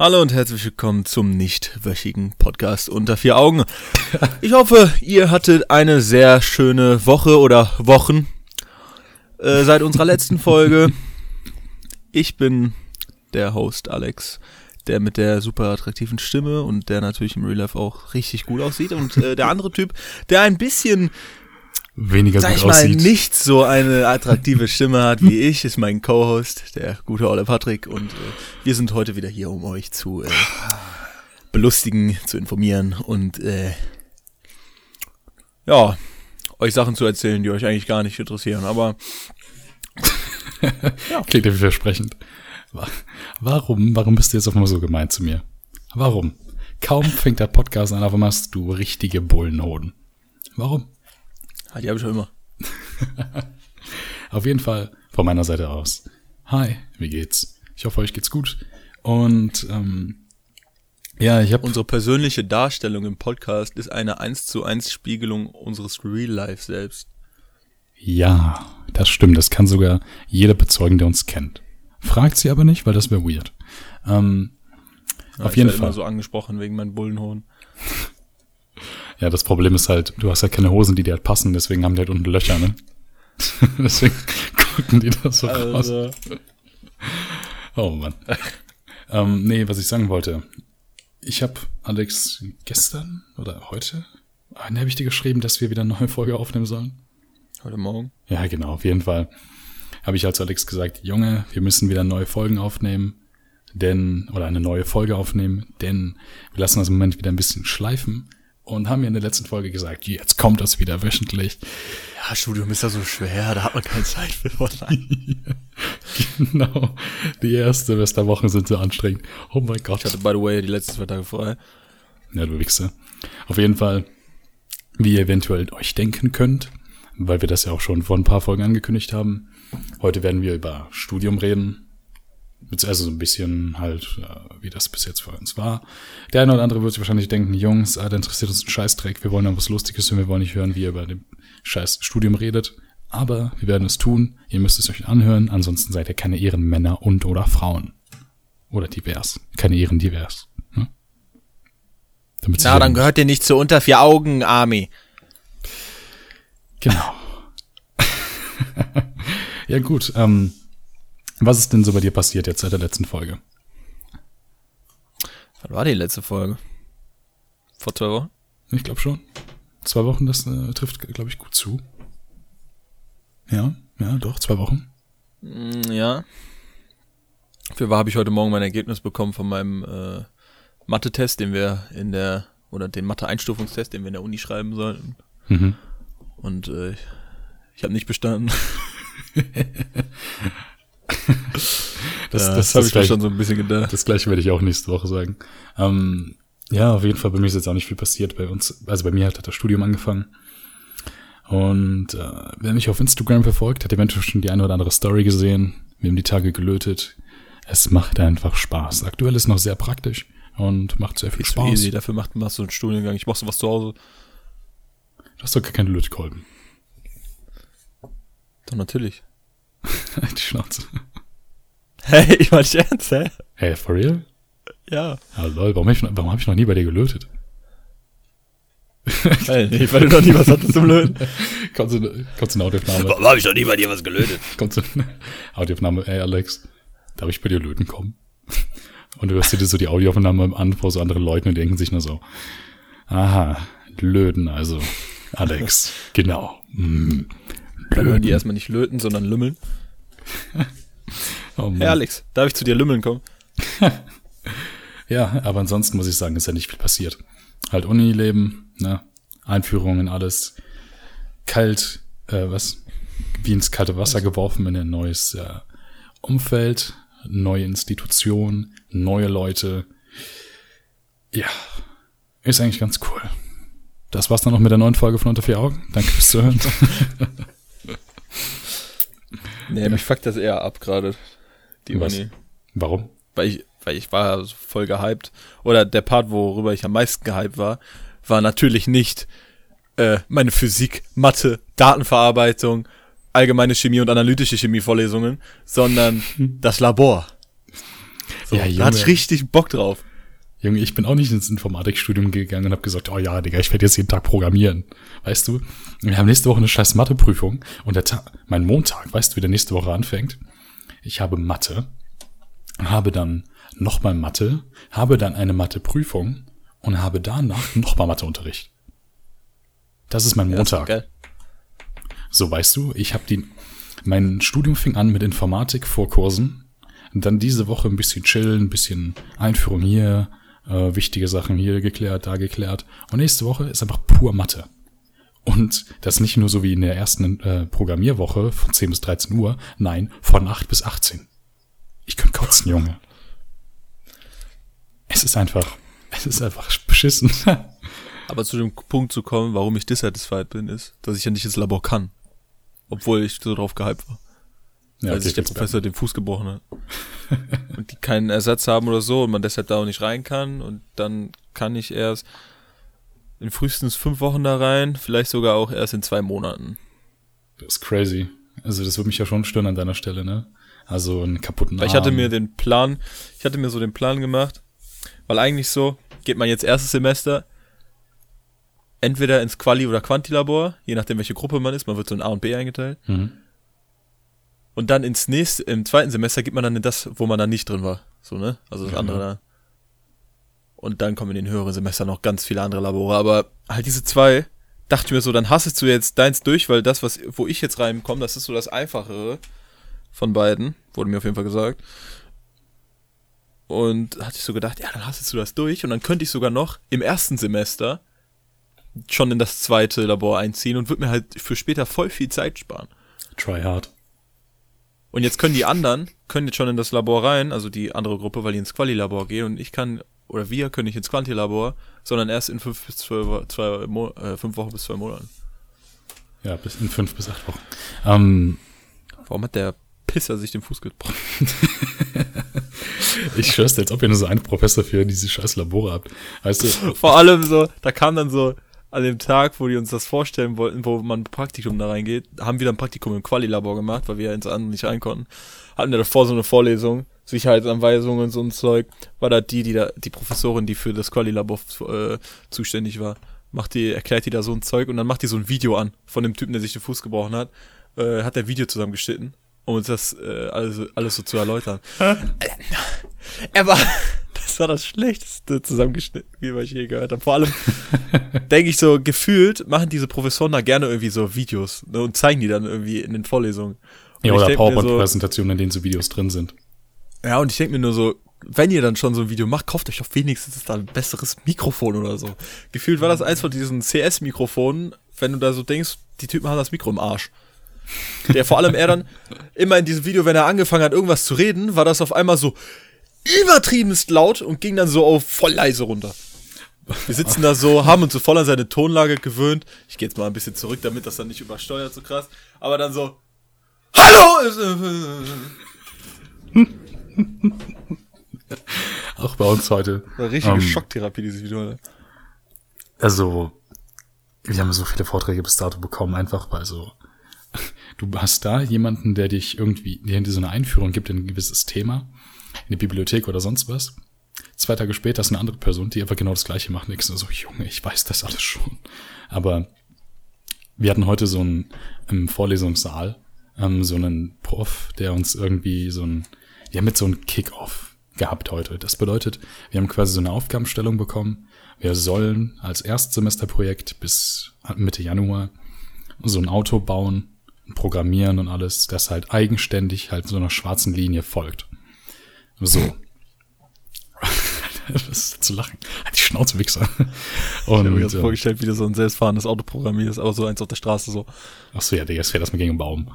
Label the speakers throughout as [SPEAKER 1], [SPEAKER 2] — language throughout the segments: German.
[SPEAKER 1] Hallo und herzlich willkommen zum nichtwöchigen Podcast unter vier Augen. Ich hoffe, ihr hattet eine sehr schöne Woche oder Wochen äh, seit unserer letzten Folge. Ich bin der Host Alex, der mit der super attraktiven Stimme und der natürlich im Real Life auch richtig gut aussieht. Und äh, der andere Typ, der ein bisschen
[SPEAKER 2] weniger
[SPEAKER 1] sag
[SPEAKER 2] gut
[SPEAKER 1] ich mal,
[SPEAKER 2] aussieht.
[SPEAKER 1] nicht so eine attraktive Stimme hat wie ich, ist mein Co-Host, der gute Olle Patrick. Und äh, wir sind heute wieder hier, um euch zu äh, belustigen, zu informieren und äh, ja, euch Sachen zu erzählen, die euch eigentlich gar nicht interessieren. Aber
[SPEAKER 2] Klingt ja vielversprechend. Wa- Warum, warum bist du jetzt auf einmal so gemein zu mir? Warum? Kaum fängt der Podcast an, auf einmal hast du richtige Bullenhoden. Warum?
[SPEAKER 1] Ah, die habe ich schon immer.
[SPEAKER 2] Auf jeden Fall von meiner Seite aus. Hi, wie geht's? Ich hoffe, euch geht's gut. Und ähm, ja, ich habe
[SPEAKER 1] Unsere persönliche Darstellung im Podcast ist eine 1 zu 1 Spiegelung unseres Real Life selbst.
[SPEAKER 2] ja, das stimmt. Das kann sogar jeder bezeugen, der uns kennt. Fragt sie aber nicht, weil das wäre weird. Ähm,
[SPEAKER 1] Ja,
[SPEAKER 2] Auf
[SPEAKER 1] ich
[SPEAKER 2] jeden Fall.
[SPEAKER 1] immer so angesprochen wegen meinen Bullenhoden.
[SPEAKER 2] Ja, das Problem ist halt, du hast halt keine Hosen, die dir halt passen, deswegen haben die halt unten Löcher, ne? deswegen gucken die da so raus.
[SPEAKER 1] Also,
[SPEAKER 2] Oh Mann. ähm, nee, was ich sagen wollte. Ich habe Alex gestern oder heute, wann habe ich dir geschrieben, dass wir wieder eine neue Folge aufnehmen sollen?
[SPEAKER 1] heute Morgen.
[SPEAKER 2] Ja, genau, auf jeden Fall. Habe ich als Alex gesagt, Junge, wir müssen wieder neue Folgen aufnehmen, denn, oder eine neue Folge aufnehmen, denn wir lassen das im Moment wieder ein bisschen schleifen und haben ja in der letzten Folge gesagt, jetzt kommt das wieder wöchentlich.
[SPEAKER 1] Ja, Studium ist ja so schwer, da hat man keine Zeit für. Nein.
[SPEAKER 2] genau. Die erste Semesterwochen sind so anstrengend. Oh mein Gott.
[SPEAKER 1] Ich hatte, by the way, die letzten zwei Tage frei.
[SPEAKER 2] Ja, du Wichser. Auf jeden Fall, wie ihr eventuell euch denken könnt, weil wir das ja auch schon vor ein paar Folgen angekündigt haben. Heute werden wir über Studium reden. Also so ein bisschen halt, äh, wie das bis jetzt für uns war. Der eine oder andere wird sich wahrscheinlich denken, Jungs, ah, da interessiert uns ein Scheißdreck, wir wollen da was Lustiges hören, wir wollen nicht hören, wie ihr über dem scheiß Studium redet. Aber wir werden es tun, ihr müsst es euch anhören, ansonsten seid ihr keine Ehrenmänner und oder Frauen. Oder divers. Keine Ehren divers. Ne? Damit
[SPEAKER 1] Na, dann gehört ihr nicht zur unter vier Augen Army.
[SPEAKER 2] Genau. ja, gut. Ähm, was ist denn so bei dir passiert jetzt seit der letzten Folge?
[SPEAKER 1] Wann war die letzte Folge? Vor zwei Wochen?
[SPEAKER 2] Ich glaube schon. Zwei Wochen, das äh, trifft, glaube ich, gut zu. Ja, ja, doch, zwei Wochen.
[SPEAKER 1] Mm, Ja. Für wahr habe ich heute Morgen mein Ergebnis bekommen von meinem äh, Mathe-Test, den wir in der, oder den Mathe-Einstufungstest, den wir in der Uni schreiben sollten.
[SPEAKER 2] Mhm.
[SPEAKER 1] Und äh, ich habe nicht bestanden.
[SPEAKER 2] Das,
[SPEAKER 1] Ja,
[SPEAKER 2] das,
[SPEAKER 1] habe
[SPEAKER 2] das,
[SPEAKER 1] ich mir schon so ein bisschen gedacht.
[SPEAKER 2] das gleiche werde ich auch nächste Woche sagen. Ähm, ja, auf jeden Fall, bei mir ist jetzt auch nicht viel passiert. Bei uns, also bei mir hat das Studium angefangen. Und äh, wer mich auf Instagram verfolgt, hat eventuell schon die eine oder andere Story gesehen. Wir haben die Tage gelötet. Es macht einfach Spaß. Aktuell ist noch sehr praktisch und macht sehr viel
[SPEAKER 1] zu
[SPEAKER 2] Spaß.
[SPEAKER 1] easy, dafür macht, machst du einen Studiengang. Ich mach sowas zu Hause.
[SPEAKER 2] Du hast doch gar keine Lötkolben.
[SPEAKER 1] Doch, natürlich.
[SPEAKER 2] die Schnauze.
[SPEAKER 1] Hey, ich meine ernst, hä?
[SPEAKER 2] Hey, for real?
[SPEAKER 1] Ja.
[SPEAKER 2] Ja, lol, warum habe ich, warum hab ich noch nie bei dir gelötet?
[SPEAKER 1] Hey, nee, weil du noch nie was hattest zum Löten.
[SPEAKER 2] Kommst du, kommst du eine Audioaufnahme?
[SPEAKER 1] Warum habe ich noch nie bei dir was gelötet?
[SPEAKER 2] Kommt so eine Audioaufnahme, ey Alex, darf ich bei dir löten kommen? Und du hörst dir so die Audioaufnahme an vor so anderen Leuten und denken sich nur so, aha, löten also. Alex, genau. Mm,
[SPEAKER 1] Dann hören die erstmal nicht löten, sondern lümmeln.
[SPEAKER 2] Oh Mann.
[SPEAKER 1] Hey Alex, darf ich zu dir lümmeln kommen?
[SPEAKER 2] Ja, aber ansonsten muss ich sagen, ist ja nicht viel passiert. Halt Unileben, ne? Einführungen, alles. Kalt, äh, was? Wie ins kalte Wasser geworfen in ein neues äh, Umfeld, neue Institution, neue Leute. Ja, ist eigentlich ganz cool. Das war's dann noch mit der neuen Folge von Unter vier Augen. Danke fürs Zuhören.
[SPEAKER 1] Nee, mich fuckt das eher ab gerade. Die
[SPEAKER 2] Was?
[SPEAKER 1] Uni.
[SPEAKER 2] Warum?
[SPEAKER 1] Weil ich, weil ich war voll gehypt. Oder der Part, worüber ich am meisten gehypt war, war natürlich nicht äh, meine Physik, Mathe, Datenverarbeitung, allgemeine Chemie und analytische Chemie-Vorlesungen, sondern das Labor. So, ja, da hatte ich richtig Bock drauf.
[SPEAKER 2] Junge, ich bin auch nicht ins Informatikstudium gegangen und habe gesagt, oh ja, Digga, ich werde jetzt jeden Tag programmieren. Weißt du? Wir haben nächste Woche eine scheiß Matheprüfung und der Tag, mein Montag, weißt du, wie der nächste Woche anfängt? Ich habe Mathe, habe dann nochmal Mathe, habe dann eine Matheprüfung und habe danach nochmal Matheunterricht. Das ist mein Montag. Ja, so, weißt du, ich habe die, mein Studium fing an mit Informatik Vorkursen. Und dann diese Woche ein bisschen chillen, ein bisschen Einführung hier, äh, wichtige Sachen hier geklärt, da geklärt. Und nächste Woche ist einfach pur Mathe. Und das nicht nur so wie in der ersten äh, Programmierwoche von 10 bis 13 Uhr, nein, von 8 bis 18. Ich könnte kotzen, Junge. Es ist einfach, es ist einfach beschissen.
[SPEAKER 1] Aber zu dem Punkt zu kommen, warum ich dissatisfied bin, ist, dass ich ja nicht ins Labor kann. Obwohl ich so drauf gehypt war. Ja, weil sich der Professor den Fuß gebrochen hat. und die keinen Ersatz haben oder so und man deshalb da auch nicht rein kann. Und dann kann ich erst in frühestens fünf Wochen da rein, vielleicht sogar auch erst in zwei Monaten.
[SPEAKER 2] Das ist crazy. Also das würde mich ja schon stören an deiner Stelle, ne? Also einen kaputten
[SPEAKER 1] Arm. Ich hatte mir den Plan, ich hatte mir so den Plan gemacht, weil eigentlich so, geht man jetzt erstes Semester, entweder ins Quali- oder Quantilabor, je nachdem welche Gruppe man ist, man wird so in A und B eingeteilt. Mhm. Und dann ins nächste, im zweiten Semester geht man dann in das, wo man dann nicht drin war. So, ne? Also das ja, andere da. Und dann kommen in den höheren Semestern noch ganz viele andere Labore. Aber halt diese zwei, dachte ich mir so, dann hastest du jetzt deins durch, weil das, was, wo ich jetzt reinkomme, das ist so das Einfachere von beiden. Wurde mir auf jeden Fall gesagt. Und hatte ich so gedacht, ja, dann hastest du das durch. Und dann könnte ich sogar noch im ersten Semester schon in das zweite Labor einziehen und würde mir halt für später voll viel Zeit sparen.
[SPEAKER 2] Try hard.
[SPEAKER 1] Und jetzt können die anderen, können jetzt schon in das Labor rein, also die andere Gruppe, weil die ins Quali-Labor gehen und ich kann, oder wir können nicht ins Quanti-Labor, sondern erst in fünf bis zwölf, zwei, äh, fünf Wochen bis zwei Monaten.
[SPEAKER 2] Ja, bis in fünf bis acht Wochen. Ähm,
[SPEAKER 1] Warum hat der Pisser sich den Fuß gebrochen?
[SPEAKER 2] ich schwör's dir, als ob ihr nur so einen Professor für diese scheiß Labore habt. Weißt du?
[SPEAKER 1] Vor allem so, da kam dann so, an dem Tag, wo die uns das vorstellen wollten, wo man Praktikum da reingeht, haben wir dann Praktikum im Quali-Labor gemacht, weil wir ja ins andere nicht rein konnten. Hatten wir davor so eine Vorlesung, Sicherheitsanweisungen und so ein Zeug, war da die, die da, die Professorin, die für das Quali-Labor äh, zuständig war, macht die, erklärt die da so ein Zeug und dann macht die so ein Video an von dem Typen, der sich den Fuß gebrochen hat, äh, hat der Video zusammengeschnitten, um uns das äh, alles, alles so zu erläutern. er war, war das schlechteste zusammengeschnitten, wie ich je gehört habe. Vor allem denke ich so, gefühlt machen diese Professoren da gerne irgendwie so Videos ne, und zeigen die dann irgendwie in den Vorlesungen. Und
[SPEAKER 2] ja, oder PowerPoint-Präsentationen, so, in denen so Videos drin sind.
[SPEAKER 1] Ja, und ich denke mir nur so, wenn ihr dann schon so ein Video macht, kauft euch doch wenigstens da ein besseres Mikrofon oder so. Gefühlt war das eins von diesen CS-Mikrofonen, wenn du da so denkst, die Typen haben das Mikro im Arsch. Der vor allem er dann immer in diesem Video, wenn er angefangen hat, irgendwas zu reden, war das auf einmal so, übertriebenst laut und ging dann so auf voll leise runter. Wir sitzen da so, haben uns so voll an seine Tonlage gewöhnt. Ich gehe jetzt mal ein bisschen zurück, damit das dann nicht übersteuert so krass. Aber dann so, Hallo!
[SPEAKER 2] Auch bei uns heute.
[SPEAKER 1] Eine richtige um, ähm, Schocktherapie, dieses Video.
[SPEAKER 2] Also, wir haben so viele Vorträge bis dato bekommen, einfach weil so, du hast da jemanden, der dich irgendwie, der dir so eine Einführung gibt in ein gewisses Thema in die Bibliothek oder sonst was. Zwei Tage später ist eine andere Person, die einfach genau das gleiche macht. Nix so, Junge, ich weiß das alles schon. Aber wir hatten heute so einen im Vorlesungssaal, ähm, so einen Prof, der uns irgendwie so ein, ja, mit so einem Kick-Off gehabt heute. Das bedeutet, wir haben quasi so eine Aufgabenstellung bekommen. Wir sollen als Erstsemesterprojekt bis Mitte Januar so ein Auto bauen, programmieren und alles, das halt eigenständig halt so einer schwarzen Linie folgt. So. das ist zu lachen. Halt die Schnauze, Wichser.
[SPEAKER 1] Und, ich habe mir jetzt ja. vorgestellt, wie du so ein selbstfahrendes Auto programmierst, aber so eins auf der Straße so.
[SPEAKER 2] Ach so, ja, Digga, es fährt erstmal gegen einen Baum.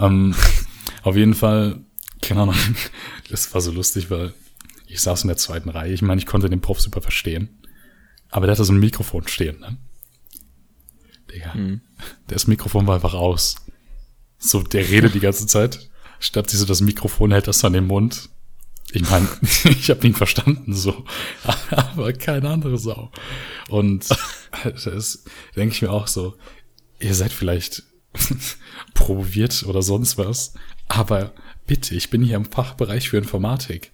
[SPEAKER 2] ähm, auf jeden Fall, keine Ahnung, das war so lustig, weil ich saß in der zweiten Reihe. Ich meine, ich konnte den Prof super verstehen. Aber der hatte so ein Mikrofon stehen, ne? Digga, hm. das Mikrofon war einfach aus. So, der redet die ganze Zeit. Statt sich so das Mikrofon hält das an den Mund ich meine, ich habe ihn verstanden so, aber keine andere Sau. Und das denke ich mir auch so, ihr seid vielleicht promoviert oder sonst was, aber bitte, ich bin hier im Fachbereich für Informatik.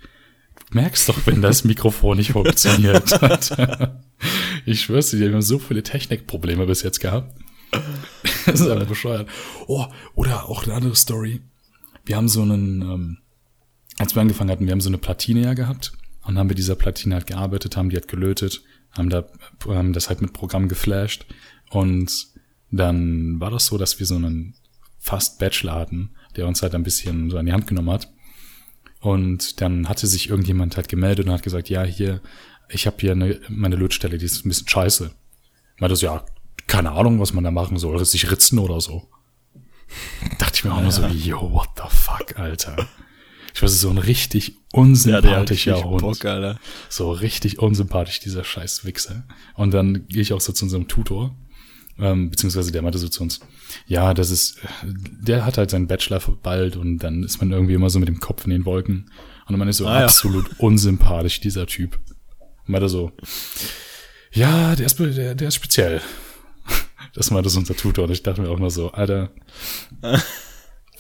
[SPEAKER 2] merkst doch, wenn das Mikrofon nicht funktioniert. ich schwör's dir, wir haben so viele Technikprobleme bis jetzt gehabt. Das ist einfach bescheuert. Oh, oder auch eine andere Story. Wir haben so einen, ähm, als wir angefangen hatten, wir haben so eine Platine ja gehabt und haben mit dieser Platine halt gearbeitet, haben die halt gelötet, haben da haben das halt mit Programm geflasht und dann war das so, dass wir so einen fast Bachelor hatten, der uns halt ein bisschen so an die Hand genommen hat. Und dann hatte sich irgendjemand halt gemeldet und hat gesagt, ja, hier, ich habe hier eine, meine Lötstelle, die ist ein bisschen scheiße. Meinte so, ja, keine Ahnung, was man da machen soll, sich ritzen oder so. Dachte ich mir auch nur so, yo, what the fuck, Alter. Ich weiß, so ein richtig unsympathischer ja, Hund. Bock, Alter. So richtig unsympathisch, dieser scheiß Wichser. Und dann gehe ich auch so zu unserem Tutor, ähm, beziehungsweise der meinte so zu uns, ja, das ist, der hat halt seinen Bachelor bald und dann ist man irgendwie immer so mit dem Kopf in den Wolken. Und man ist so ah, absolut ja. unsympathisch, dieser Typ. Und meinte so, ja, der ist, der, der ist speziell. Das meinte so unser Tutor und ich dachte mir auch nur so, Alter,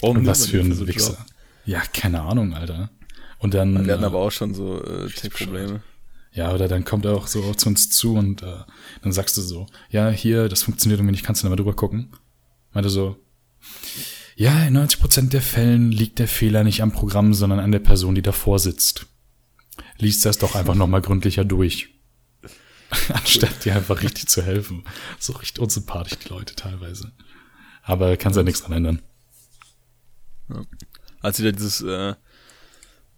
[SPEAKER 2] was für ein Wichser. Ja, keine Ahnung, Alter. Und dann.
[SPEAKER 1] Wir hatten äh, aber auch schon so äh, Tech-Probleme.
[SPEAKER 2] Ja, oder dann kommt er auch so zu uns zu und äh, dann sagst du so, ja, hier, das funktioniert irgendwie nicht, kannst du da mal drüber gucken? Meinte so, ja, in 90 Prozent der Fällen liegt der Fehler nicht am Programm, sondern an der Person, die davor sitzt. Liest das doch einfach nochmal gründlicher durch. Anstatt dir einfach richtig zu helfen. So richtig unsympathisch, die Leute teilweise. Aber kannst ja nichts dran ändern.
[SPEAKER 1] Ja als sie da dieses äh,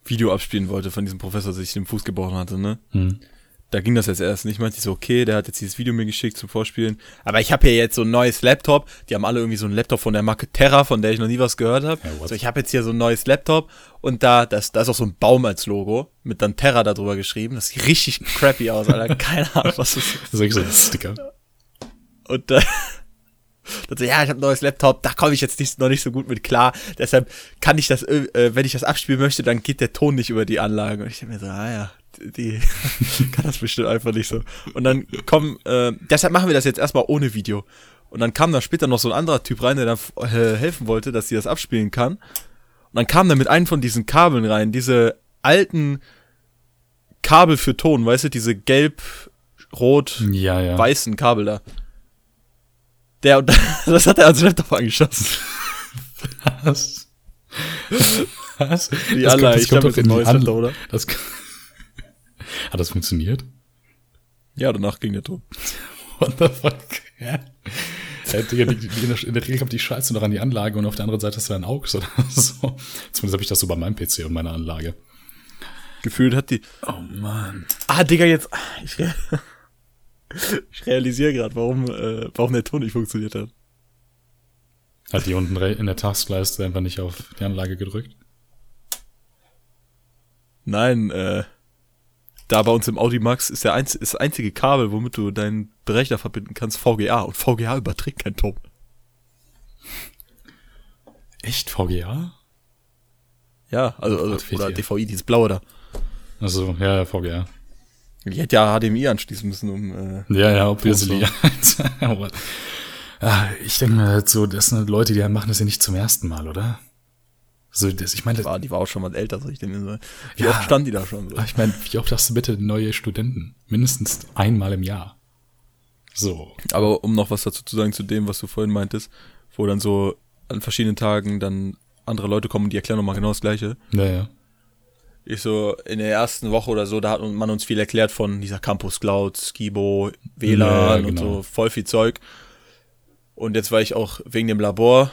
[SPEAKER 1] Video abspielen wollte von diesem Professor, der sich den Fuß gebrochen hatte, ne? Hm. Da ging das jetzt erst nicht. Meinte ich so, okay, der hat jetzt dieses Video mir geschickt zum Vorspielen. Aber ich habe hier jetzt so ein neues Laptop. Die haben alle irgendwie so ein Laptop von der Marke Terra, von der ich noch nie was gehört habe. Ja, so, ich habe jetzt hier so ein neues Laptop und da, das, da ist auch so ein Baum als Logo mit dann Terra darüber geschrieben. Das sieht richtig crappy aus, Alter. Keine Ahnung, was das ist. Das ist so ein Sticker. Und da, und so, ja, ich habe ein neues Laptop, da komme ich jetzt nicht, noch nicht so gut mit klar. Deshalb kann ich das, äh, wenn ich das abspielen möchte, dann geht der Ton nicht über die Anlage. Und ich denke mir so, ah ja, die kann das bestimmt einfach nicht so. Und dann kommen, äh, deshalb machen wir das jetzt erstmal ohne Video. Und dann kam da später noch so ein anderer Typ rein, der dann äh, helfen wollte, dass sie das abspielen kann. Und dann kam er mit einem von diesen Kabeln rein, diese alten Kabel für Ton, weißt du, diese gelb, rot, ja, ja. weißen Kabel da. Der, das hat er ans Laptop angeschossen. Was? Was? Die das Anlage, ich habe ein neues Laptop, oder? Das,
[SPEAKER 2] hat das funktioniert?
[SPEAKER 1] Ja, danach ging der Ton.
[SPEAKER 2] What the fuck? Ja. In der Regel kommt die Scheiße noch an die Anlage und auf der anderen Seite hast du ein Auge oder so. Zumindest habe ich das so bei meinem PC und meiner Anlage.
[SPEAKER 1] Gefühlt hat die.
[SPEAKER 2] Oh man.
[SPEAKER 1] Ah, Digga, jetzt. Ich, ich realisiere gerade, warum, äh, warum der Ton nicht funktioniert hat.
[SPEAKER 2] Hat die unten in der Taskleiste einfach nicht auf die Anlage gedrückt?
[SPEAKER 1] Nein, äh, da bei uns im Audi Max ist der einz ist das einzige Kabel, womit du deinen Berechner verbinden kannst, VGA. Und VGA überträgt keinen Ton.
[SPEAKER 2] Echt VGA?
[SPEAKER 1] Ja, also, also oder DVI, dieses blaue da.
[SPEAKER 2] Also ja, VGA.
[SPEAKER 1] Ich hätte ja HDMI anschließen müssen, um. Äh,
[SPEAKER 2] ja, ja, obviously. ah, ich denke mir halt so, das sind Leute, die machen das ja nicht zum ersten Mal, oder? So, das, ich meine,
[SPEAKER 1] war, die war auch schon mal älter, so ich denke so. Wie ja, oft stand die da schon? So?
[SPEAKER 2] Ich meine, wie oft hast du bitte neue Studenten? Mindestens einmal im Jahr. So.
[SPEAKER 1] Aber um noch was dazu zu sagen zu dem, was du vorhin meintest, wo dann so an verschiedenen Tagen dann andere Leute kommen und die erklären nochmal genau das Gleiche.
[SPEAKER 2] Naja.
[SPEAKER 1] Ich so, in der ersten Woche oder so, da hat man uns viel erklärt von dieser Campus Cloud, Skibo, WLAN ja, genau. und so, voll viel Zeug. Und jetzt war ich auch wegen dem Labor,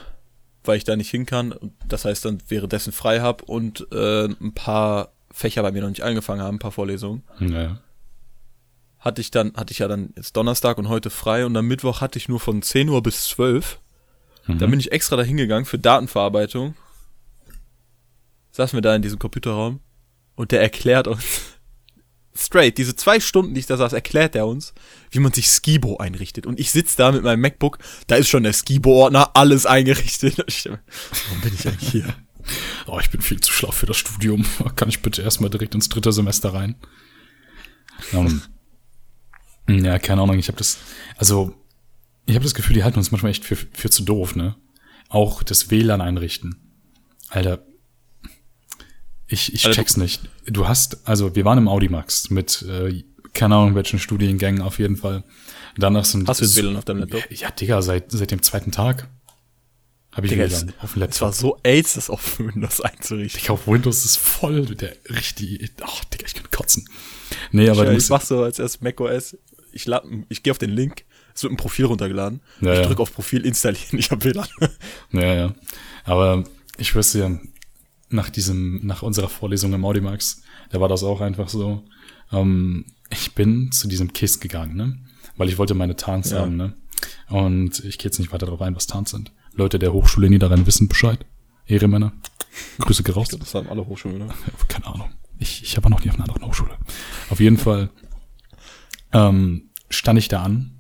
[SPEAKER 1] weil ich da nicht hin kann, das heißt dann währenddessen frei hab und äh, ein paar Fächer bei mir noch nicht angefangen haben, ein paar Vorlesungen.
[SPEAKER 2] Ja.
[SPEAKER 1] Hatte ich dann, hatte ich ja dann jetzt Donnerstag und heute frei und am Mittwoch hatte ich nur von 10 Uhr bis 12. Mhm. Da bin ich extra dahin gegangen für Datenverarbeitung. Saßen wir da in diesem Computerraum und der erklärt uns straight, diese zwei Stunden, die ich da saß, erklärt er uns, wie man sich Skibo einrichtet. Und ich sitze da mit meinem MacBook, da ist schon der Skibo-Ordner, alles eingerichtet. Warum bin ich eigentlich hier?
[SPEAKER 2] Oh, ich bin viel zu schlau für das Studium. Kann ich bitte erstmal direkt ins dritte Semester rein? Um, ja, keine Ahnung, ich habe das, also, ich habe das Gefühl, die halten uns manchmal echt für, für zu doof, ne? Auch das WLAN einrichten. Alter, Ich, ich
[SPEAKER 1] Also
[SPEAKER 2] check's nicht. Du hast, also wir waren im Audimax mit, äh, keine Ahnung, welchen Studiengängen auf jeden Fall. Danach sind
[SPEAKER 1] Hast du jetzt WLAN auf deinem Laptop?
[SPEAKER 2] Ja, Digga, seit, seit dem zweiten Tag habe ich
[SPEAKER 1] Digga,
[SPEAKER 2] WLAN
[SPEAKER 1] es-
[SPEAKER 2] auf dem
[SPEAKER 1] Es war
[SPEAKER 2] Laptop.
[SPEAKER 1] so AIDS, das auf Windows einzurichten.
[SPEAKER 2] Digga, auf Windows ist voll der richtig, ach, Digga, ich kann kotzen. Nee, aber du
[SPEAKER 1] ich
[SPEAKER 2] musst,
[SPEAKER 1] mach so als erst macOS. Ich, lad- ich gehe auf den Link, es wird ein Profil runtergeladen.
[SPEAKER 2] Ja,
[SPEAKER 1] ich
[SPEAKER 2] ja.
[SPEAKER 1] drücke auf Profil installieren, ich habe WLAN.
[SPEAKER 2] Ja, ja. Aber ich wüsste ja, nach diesem, nach unserer Vorlesung im Audimax, da war das auch einfach so. Ähm, ich bin zu diesem KISS gegangen, ne? Weil ich wollte meine Tarns
[SPEAKER 1] Ja.
[SPEAKER 2] haben, ne? Und ich gehe jetzt nicht weiter darauf ein, was Tarns sind. Leute der Hochschule Niederrhein wissen Bescheid. Ehrenmänner. Grüße gehen raus.
[SPEAKER 1] Das haben alle Hochschulen, oder?
[SPEAKER 2] Keine Ahnung. Ich, ich habe noch nie auf einer anderen Hochschule. Auf jeden Fall ähm, stand ich da an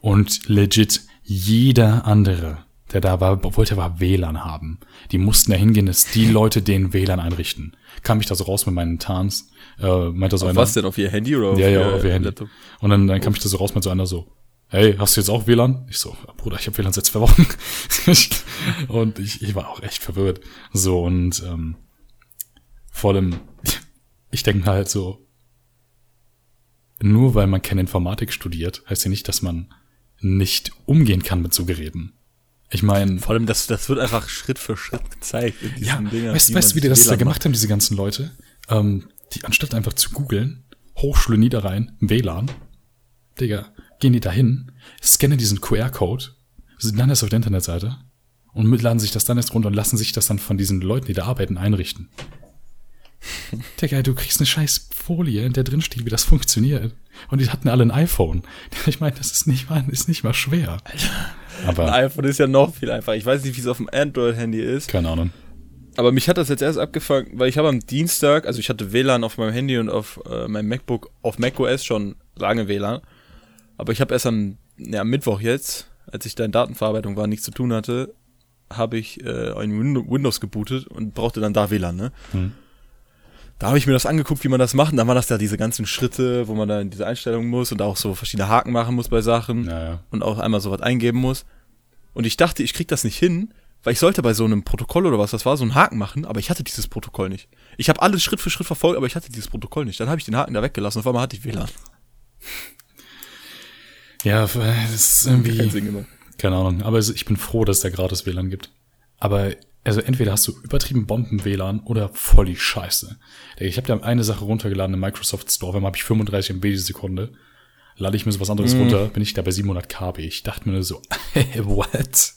[SPEAKER 2] und legit jeder andere, der da war, wollte war WLAN haben. Die mussten da hingehen, dass die Leute den WLAN einrichten. Kam ich da so raus mit meinen Tarns, äh, meinte so
[SPEAKER 1] Auf
[SPEAKER 2] einer,
[SPEAKER 1] was denn? Auf ihr Handy oder auf
[SPEAKER 2] ja, ja, auf ihr Handy.
[SPEAKER 1] Laptop?
[SPEAKER 2] Und dann, dann kam ich da so raus mit so einer so, hey, hast du jetzt auch WLAN? Ich so, Bruder, ich habe WLAN seit zwei Wochen. und ich, ich war auch echt verwirrt. So, und ähm, vor allem, ich denke halt so, nur weil man keine Informatik studiert, heißt ja nicht, dass man nicht umgehen kann mit so Geräten. Ich meine,
[SPEAKER 1] Vor allem, das, das wird einfach Schritt für Schritt gezeigt. in
[SPEAKER 2] ja,
[SPEAKER 1] diesen Dingern,
[SPEAKER 2] weißt, du, wie die das da gemacht haben, diese ganzen Leute? Ähm, die anstatt einfach zu googeln, Hochschule Niederrhein, WLAN, Digga, gehen die da hin, scannen diesen QR-Code, sind dann erst auf der Internetseite und laden sich das dann erst runter und lassen sich das dann von diesen Leuten, die da arbeiten, einrichten. Digga, du kriegst eine scheiß Folie, in der drin steht, wie das funktioniert. Und die hatten alle ein iPhone. Ich meine, das ist nicht mal, ist nicht mal schwer.
[SPEAKER 1] Ein
[SPEAKER 2] Aber,
[SPEAKER 1] iPhone ist ja noch viel einfacher. Ich weiß nicht, wie es auf dem Android-Handy ist.
[SPEAKER 2] keine Ahnung.
[SPEAKER 1] Aber mich hat das jetzt erst abgefangen, weil ich habe am Dienstag, also ich hatte WLAN auf meinem Handy und auf äh, meinem MacBook, auf macOS schon lange WLAN. Aber ich habe erst am, ja, am Mittwoch jetzt, als ich da in Datenverarbeitung war, nichts zu tun hatte, habe ich äh, ein Win- Windows gebootet und brauchte dann da WLAN, ne?
[SPEAKER 2] Hm.
[SPEAKER 1] Da habe ich mir das angeguckt, wie man das macht. Und dann waren das da diese ganzen Schritte, wo man da in diese Einstellungen muss und auch so verschiedene Haken machen muss bei Sachen
[SPEAKER 2] Naja.
[SPEAKER 1] und auch einmal sowas eingeben muss. Und ich dachte, ich krieg das nicht hin, weil ich sollte bei so einem Protokoll oder was das war, so einen Haken machen, aber ich hatte dieses Protokoll nicht. Ich habe alles Schritt für Schritt verfolgt, aber ich hatte dieses Protokoll nicht. Dann habe ich den Haken da weggelassen und auf einmal hatte ich WLAN.
[SPEAKER 2] Ja, das ist irgendwie,
[SPEAKER 1] Sinn gemacht.
[SPEAKER 2] keine Ahnung. Aber ich bin froh, dass es da gratis WLAN gibt. Aber, also entweder hast du übertrieben Bomben-WLAN oder voll die Scheiße. Ich habe da eine Sache runtergeladen im Microsoft Store, wenn habe ich 35 MB die Sekunde. Lade ich mir so was anderes runter, bin ich da bei 700 KB. Ich dachte mir nur so, what?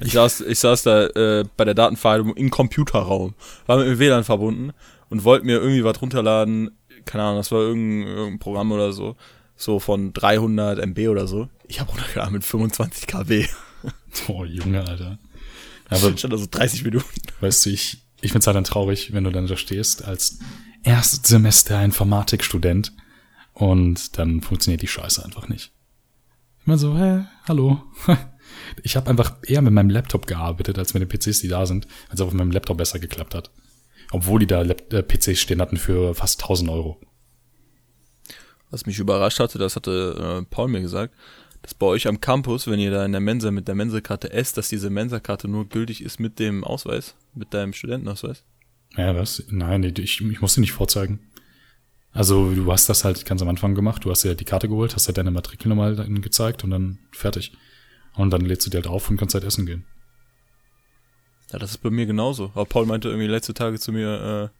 [SPEAKER 1] Ich saß, ich saß da äh, bei der Datenverarbeitung im Computerraum, war mit dem WLAN verbunden und wollte mir irgendwie was runterladen. Keine Ahnung, das war irgendein, irgendein Programm oder so. So von 300 MB oder so. Ich habe runtergeladen mit 25 KB.
[SPEAKER 2] Oh, Junge, Alter. Aber
[SPEAKER 1] Stand da so 30 Minuten.
[SPEAKER 2] Weißt du, ich, ich find's halt dann traurig, wenn du dann da stehst als Erstsemester Informatikstudent und dann funktioniert die Scheiße einfach nicht. Ich meine so, hä, hallo. Ich habe einfach eher mit meinem Laptop gearbeitet, als mit den PCs, die da sind, als auf meinem Laptop besser geklappt hat. Obwohl die da Lap äh, PCs stehen hatten für fast 1000 Euro.
[SPEAKER 1] Was mich überrascht hatte, das hatte äh, Paul mir gesagt, dass bei euch am Campus, wenn ihr da in der Mensa mit der Mensa-Karte esst, dass diese Mensa-Karte nur gültig ist mit dem Ausweis, mit deinem Studentenausweis.
[SPEAKER 2] Ja, was? Nein, ich, ich muss sie nicht vorzeigen. Also du hast das halt ganz am Anfang gemacht, du hast dir die Karte geholt, hast halt deine Matrikelnummer dann gezeigt und dann fertig. Und dann lädst du die halt auf und kannst halt essen gehen.
[SPEAKER 1] Ja, das ist bei mir genauso. Aber Paul meinte irgendwie letzte Tage zu mir, äh,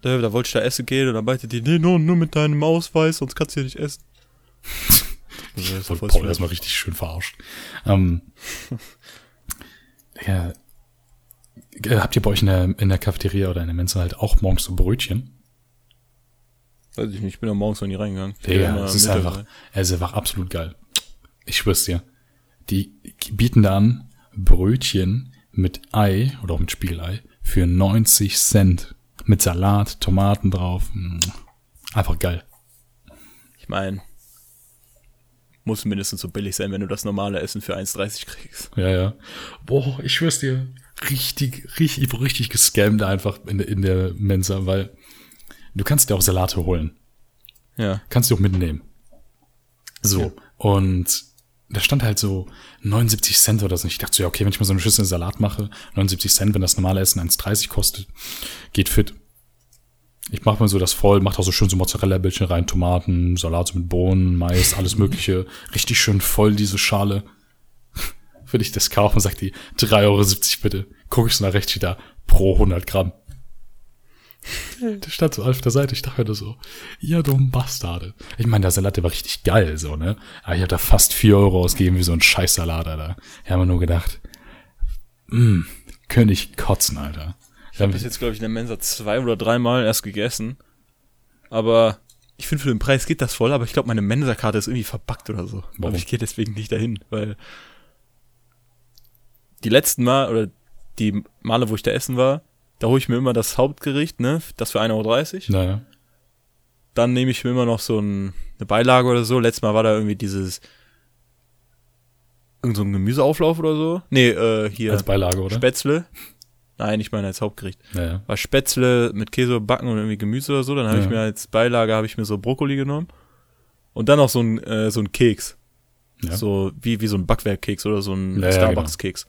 [SPEAKER 1] da, da wollte ich da essen gehen und dann meinte die, nee, nur, nur mit deinem Ausweis, sonst kannst du hier nicht essen. Also, das
[SPEAKER 2] Paul
[SPEAKER 1] strange.
[SPEAKER 2] erstmal richtig schön verarscht. Ähm, ja, äh, habt ihr bei euch in der, in der Cafeteria oder in der Mensa halt auch morgens so Brötchen?
[SPEAKER 1] Weiß ich nicht, ich bin da morgens noch nie reingegangen. Ich geh
[SPEAKER 2] Ja, es ist einfach,
[SPEAKER 1] rein.
[SPEAKER 2] es ist einfach absolut geil. Ich schwör's dir. Die bieten da an Brötchen mit Ei oder auch mit Spiegelei für 90 Cent. Mit Salat, Tomaten drauf. Mm, Einfach geil.
[SPEAKER 1] Ich meine, muss mindestens so billig sein, wenn du das normale Essen für 1,30 kriegst.
[SPEAKER 2] Ja, ja. Boah, ich schwör's dir. Richtig, richtig, richtig gescammt einfach in, der- in der Mensa, weil du kannst dir auch Salate holen.
[SPEAKER 1] Ja.
[SPEAKER 2] Kannst du auch mitnehmen. So.
[SPEAKER 1] Ja.
[SPEAKER 2] Und da stand halt so 79 Cent oder so. Und ich dachte so, ja, okay, wenn ich mal so eine Schüssel Salat mache, 79 Cent, wenn das normale Essen 1,30 kostet, geht fit. Ich mache mal so das voll, mache da so schön so Mozzarella-Bällchen rein, Tomaten, Salat mit Bohnen, Mais, alles mögliche. Richtig schön voll diese Schale. Will ich das kaufen, sagt die 3,70 Euro bitte. Guck ich so nach rechts wieder pro 100 Gramm. Der stand so auf der Seite, ich dachte mir so, ja, du Bastarde. Ich meine, der Salat, der war richtig geil, so, ne? Aber ich hab da fast 4 Euro ausgegeben wie so ein Scheißsalat, Alter. Ich habe mir nur gedacht, mh, könnte ich kotzen, Alter.
[SPEAKER 1] Ich habe das jetzt, glaube ich, in der Mensa zwei oder dreimal erst gegessen. Aber ich finde, für den Preis geht das voll, aber ich glaube, meine Mensa-Karte ist irgendwie verbuggt oder so.
[SPEAKER 2] Warum?
[SPEAKER 1] Aber ich gehe deswegen nicht dahin, weil die letzten Mal, oder die Male, wo ich da essen war, da hole ich mir immer das Hauptgericht, ne? Das für 1,30 Euro.
[SPEAKER 2] Naja.
[SPEAKER 1] Dann nehme ich mir immer noch so ein, eine Beilage oder so. Letztes Mal war da irgendwie dieses irgend so ein Gemüseauflauf oder so. Nee, äh, hier
[SPEAKER 2] Als Beilage, oder?
[SPEAKER 1] Spätzle. Nein, ich meine als Hauptgericht.
[SPEAKER 2] Naja.
[SPEAKER 1] War Spätzle mit Käse backen und irgendwie Gemüse oder so. Dann habe
[SPEAKER 2] Ja.
[SPEAKER 1] ich mir als Beilage habe ich mir so Brokkoli genommen. Und dann noch so ein, äh, so ein Keks.
[SPEAKER 2] Ja.
[SPEAKER 1] So wie, wie so ein Backwerkkeks oder so ein
[SPEAKER 2] Ja, ja,
[SPEAKER 1] Starbucks-Keks.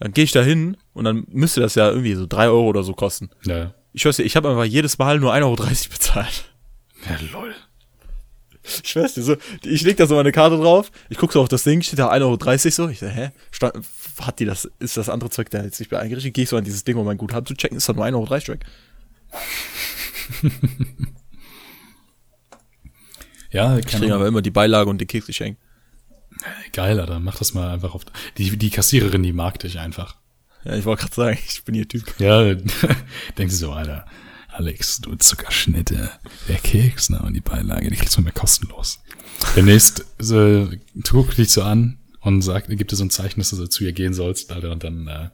[SPEAKER 1] Dann gehe ich da hin und dann müsste das ja irgendwie so drei Euro oder so kosten.
[SPEAKER 2] Ja.
[SPEAKER 1] Ich weiß nicht, ich habe einfach jedes Mal nur 1,30 Euro bezahlt.
[SPEAKER 2] Ja, lol.
[SPEAKER 1] Ich weiß nicht, so, ich leg da so meine Karte drauf, ich guck so auf das Ding, steht da 1,30 Euro so, ich so, hä? Stand, hat die das, ist das andere Zeug da jetzt nicht mehr eingerichtet? Gehe ich so an dieses Ding, um mein Guthaben zu checken, ist da nur 1,30 Euro weg.
[SPEAKER 2] Ja,
[SPEAKER 1] Ich
[SPEAKER 2] kann
[SPEAKER 1] kriege aber immer die Beilage und den Keks geschenkt.
[SPEAKER 2] Geil, Alter. Mach das mal einfach auf. Die, die Kassiererin, die mag dich einfach.
[SPEAKER 1] Ja, ich wollte gerade sagen, ich bin ihr Typ.
[SPEAKER 2] Ja, denkst du so, Alter. Alex, du Zuckerschnitte, der Keks, ne, und die Beilage, die kriegst du mir kostenlos. Demnächst so, guck dich so an und sagt, gibt dir so ein Zeichen, dass du so zu ihr gehen sollst, Alter, und dann, äh,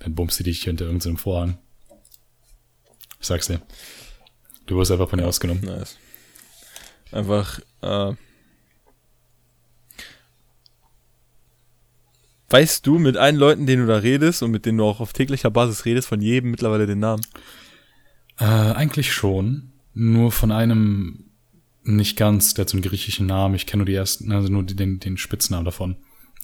[SPEAKER 2] dann bummst du dich hinter irgendeinem Vorhang. Ich sag's dir. Du wirst einfach von ihr ausgenommen.
[SPEAKER 1] Nice. Einfach, äh, Weißt du mit allen Leuten, denen du da redest und mit denen du auch auf täglicher Basis redest, von jedem mittlerweile den Namen?
[SPEAKER 2] Äh, eigentlich schon. Nur von einem nicht ganz, der hat so einen griechischen Namen. Ich kenne nur die ersten, also nur den, den Spitznamen davon.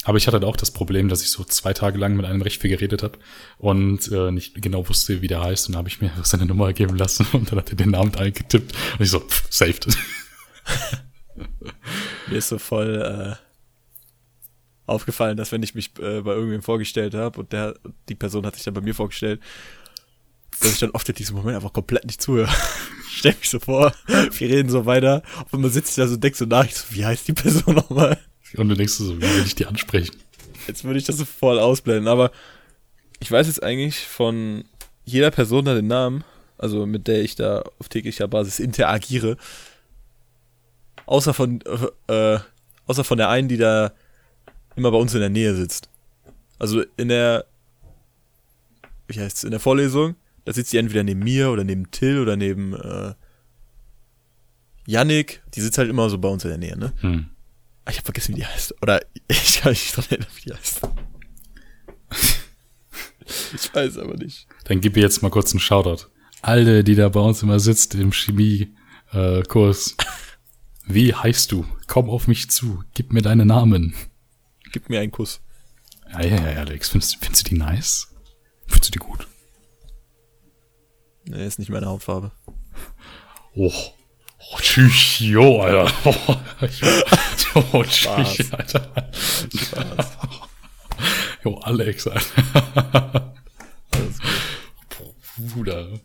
[SPEAKER 2] Aber ich hatte halt auch das Problem, dass ich so zwei Tage lang mit einem recht viel geredet habe und äh, nicht genau wusste, wie der heißt. Und dann habe ich mir seine Nummer geben lassen und dann hat er den Namen eingetippt. Und ich so, pff, saved.
[SPEAKER 1] Mir ist so voll äh, aufgefallen, dass wenn ich mich äh, bei irgendwem vorgestellt habe und der die Person hat sich dann bei mir vorgestellt, dass ich dann oft in diesem Moment einfach komplett nicht zuhöre. Ich stell mich so vor, wir reden so weiter, einmal sitze ich da so und denk so nach, ich so, wie heißt die Person nochmal?
[SPEAKER 2] Und du denkst so, wie will ich die ansprechen?
[SPEAKER 1] Jetzt würde ich das so voll ausblenden, aber ich weiß jetzt eigentlich von jeder Person da den Namen, also mit der ich da auf täglicher Basis interagiere, außer von, äh, außer von der einen, die da immer bei uns in der Nähe sitzt. Also in der, wie heißt's, in der Vorlesung, da sitzt die entweder neben mir oder neben Till oder neben äh, Yannick, die sitzt halt immer so bei uns in der Nähe, ne?
[SPEAKER 2] Hm.
[SPEAKER 1] Ah, Ich habe vergessen, wie die heißt. Oder ich kann mich nicht dran erinnern, wie die heißt. ich weiß aber nicht.
[SPEAKER 2] Dann gib ihr jetzt mal kurz einen Shoutout. Alle, die da bei uns immer sitzt im Chemie-Kurs. Wie heißt du? Komm auf mich zu. Gib mir deinen Namen.
[SPEAKER 1] Gib mir einen Kuss.
[SPEAKER 2] Ja, ja, ja, Alex. Findest, findest du die nice? Findest du die gut?
[SPEAKER 1] Nee, ist nicht meine Hautfarbe.
[SPEAKER 2] Oh. Oh, tschüss, jo, Alter. Oh, oh tschüss,
[SPEAKER 1] Spaß.
[SPEAKER 2] Alter.
[SPEAKER 1] Spaß.
[SPEAKER 2] Jo, Alex, Alter.
[SPEAKER 1] Alles gut.
[SPEAKER 2] Bruder.
[SPEAKER 1] Wir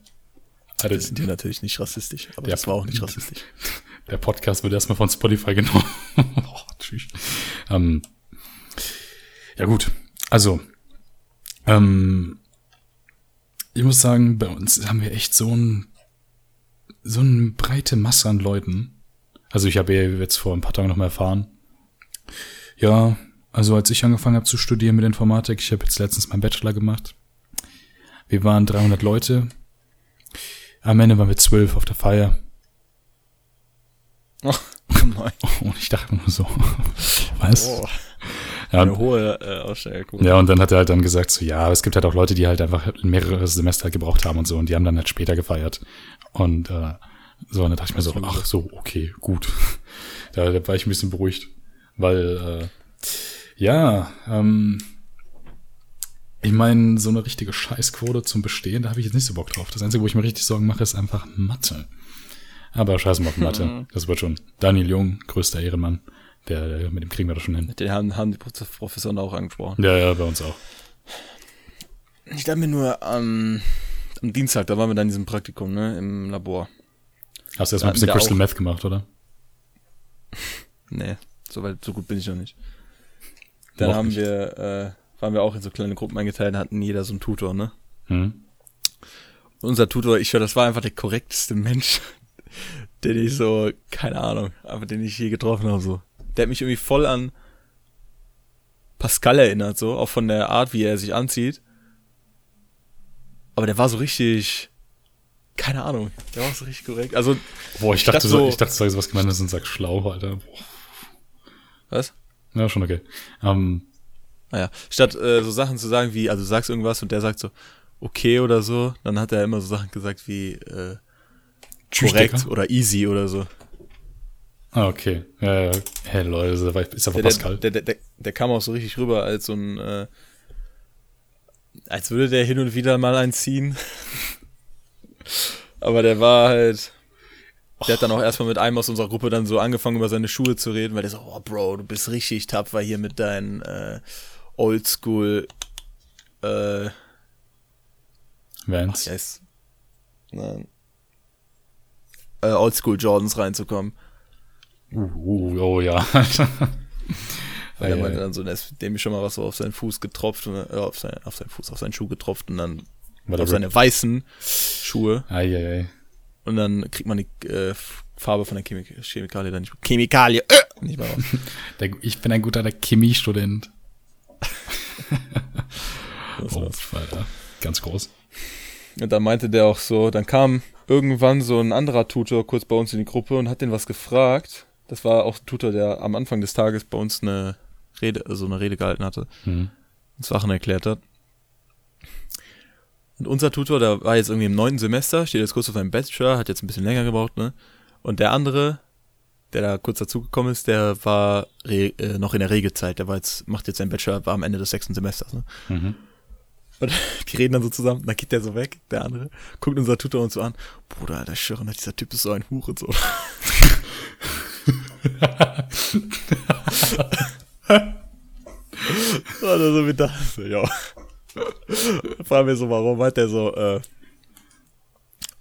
[SPEAKER 2] Alter,
[SPEAKER 1] sind hier natürlich nicht rassistisch, aber
[SPEAKER 2] Ja.
[SPEAKER 1] das war auch nicht rassistisch.
[SPEAKER 2] der Podcast wird erstmal von Spotify genommen. oh, tschüss. Ähm, ja gut, also ähm, ich muss sagen, bei uns haben wir echt so ein so eine breite Masse an Leuten. Also ich habe ja jetzt vor ein paar Tagen noch mal erfahren. Ja, also als ich angefangen habe zu studieren mit Informatik, ich habe jetzt letztens meinen Bachelor gemacht. Wir waren 300 Leute. Am Ende waren wir zwölf auf der Feier.
[SPEAKER 1] Oh, nein.
[SPEAKER 2] Und ich dachte nur so, was?
[SPEAKER 1] Oh,
[SPEAKER 2] ja,
[SPEAKER 1] eine
[SPEAKER 2] und,
[SPEAKER 1] hohe äh, Ausstellung.
[SPEAKER 2] ja, und dann hat er halt dann gesagt, so, ja, es gibt halt auch Leute, die halt einfach mehrere Semester gebraucht haben und so, und die haben dann halt später gefeiert. Und äh, so, und dann dachte ich mir so, ach so, okay, gut. Da, da war ich ein bisschen beruhigt, weil, äh, Ja, ähm, ich meine, so eine richtige Scheißquote zum Bestehen, da habe ich jetzt nicht so Bock drauf. Das Einzige, wo ich mir richtig Sorgen mache, ist einfach Mathe. Aber scheiß mal auf Mathe. Das wird schon. Daniel Jung, größter Ehrenmann. Der, mit dem kriegen wir das schon hin.
[SPEAKER 1] Den haben, haben die Professoren auch angesprochen.
[SPEAKER 2] Ja, ja, bei uns auch.
[SPEAKER 1] Ich dachte mir nur am, am Dienstag, da waren wir dann in diesem Praktikum, ne, im Labor.
[SPEAKER 2] Hast du erstmal ein bisschen Crystal
[SPEAKER 1] auch-
[SPEAKER 2] Meth gemacht, oder?
[SPEAKER 1] Nee, so weit, so gut bin ich noch nicht. Dann haben
[SPEAKER 2] nicht.
[SPEAKER 1] wir, äh, waren wir auch in so kleine Gruppen eingeteilt, hatten jeder so einen Tutor, ne?
[SPEAKER 2] Hm?
[SPEAKER 1] Unser Tutor, ich höre, das war einfach der korrekteste Mensch, den ich so, keine Ahnung, aber den ich je getroffen habe, so. Der hat mich irgendwie voll an Pascal erinnert, so, auch von der Art, wie er sich anzieht. Aber der war so richtig, keine Ahnung, der war so richtig korrekt. Also,
[SPEAKER 2] Boah, ich,
[SPEAKER 1] Ich
[SPEAKER 2] dachte,
[SPEAKER 1] dachte
[SPEAKER 2] so, ich dachte, du sagst was gemeint ist und sagst schlau, Alter. Boah.
[SPEAKER 1] was?
[SPEAKER 2] Ja, schon okay. Ähm,
[SPEAKER 1] Naja, statt äh, so Sachen zu sagen wie, also sagst irgendwas und der sagt so, okay oder so, dann hat er immer so Sachen gesagt wie, äh, korrekt oder easy oder so.
[SPEAKER 2] ah, okay. Ja, ja. Hey, Leute, das ist einfach
[SPEAKER 1] Der,
[SPEAKER 2] Pascal.
[SPEAKER 1] der, der, der, der kam auch so richtig rüber als so ein, äh, als würde der hin und wieder mal einziehen. Aber der war halt, der hat dann auch erstmal mit einem aus unserer Gruppe dann so angefangen, über seine Schuhe zu reden, weil der so, oh Bro, du bist richtig tapfer hier mit deinen äh, Oldschool, äh,
[SPEAKER 2] Vans.
[SPEAKER 1] wie heißt Nein. Äh, Oldschool Jordans reinzukommen.
[SPEAKER 2] Uh, uh, oh ja.
[SPEAKER 1] Weil er
[SPEAKER 2] Ei,
[SPEAKER 1] meinte
[SPEAKER 2] ei.
[SPEAKER 1] dann so, da ist dem schon mal was so auf seinen Fuß getropft, und, äh, auf, sein, auf seinen Fuß, auf seinen Schuh getropft und dann
[SPEAKER 2] War der
[SPEAKER 1] auf seine weißen Schuhe
[SPEAKER 2] Ei, ei, ei.
[SPEAKER 1] und dann kriegt man die äh, Farbe von der Chemik Chemikalie dann nicht Chemikalie äh, nicht mehr raus.
[SPEAKER 2] Der, ich bin ein guter Chemiestudent. Oh. Alter. Ganz groß.
[SPEAKER 1] Und dann meinte der auch so, dann kam irgendwann so ein anderer Tutor kurz bei uns in die Gruppe und hat den was gefragt. Das war auch ein Tutor, der am Anfang des Tages bei uns eine Rede, so eine Rede gehalten hatte.
[SPEAKER 2] Hm.
[SPEAKER 1] uns Sachen erklärt hat. Und unser Tutor, der war jetzt irgendwie im neunten Semester, steht jetzt kurz auf seinem Bachelor, hat jetzt ein bisschen länger gebraucht, ne? Und der andere, der da kurz dazugekommen ist, der war äh, noch in der Regelzeit, der war jetzt, macht jetzt seinen Bachelor, war am Ende des sechsten Semesters, ne?
[SPEAKER 2] Mhm.
[SPEAKER 1] Und die reden dann so zusammen, dann geht der so weg, der andere, guckt unser Tutor uns so an, Bruder, Alter, ich schwöre, dieser Typ ist so ein Huch und so. Und er so wie das, ja. Fragen wir so, warum hat der so, äh,